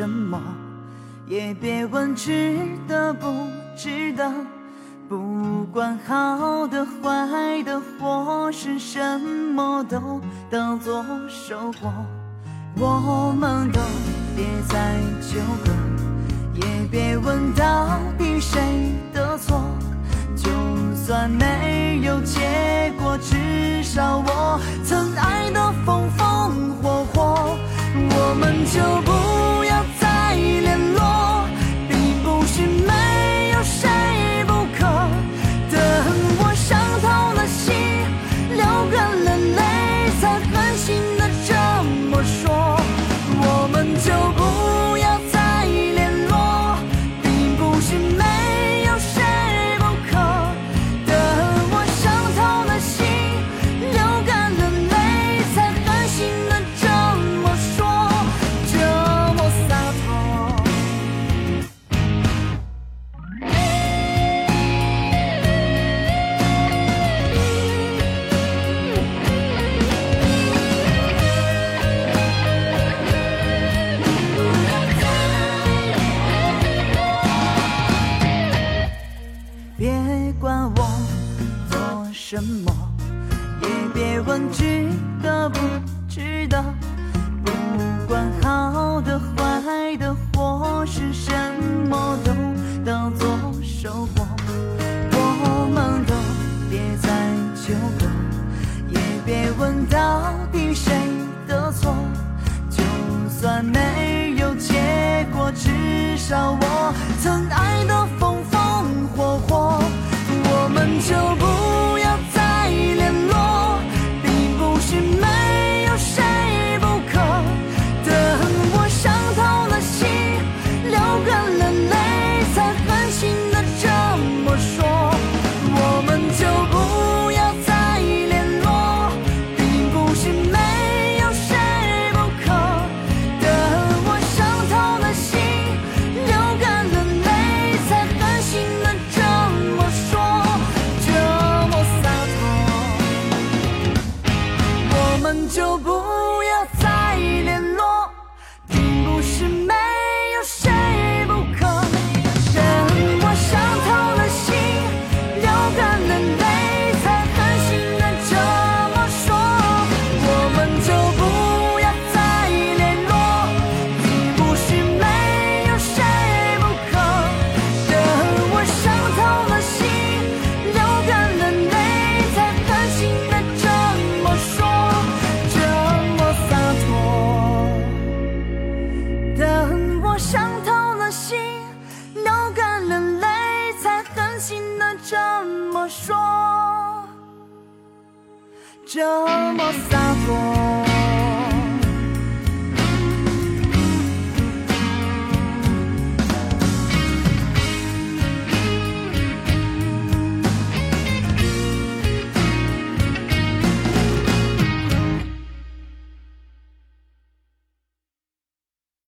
什么？也别问值得不值得不管好的坏的或是什么都当作收获。我们都别再纠葛也别问到底谁的错就算没有结果至少我曾爱别管我做什么也别问值得不值得不管好的坏的或是什么都当作收获我们都别再纠葛也别问到底谁的错就算没有结果至少我曾爱的很久不这么洒脱。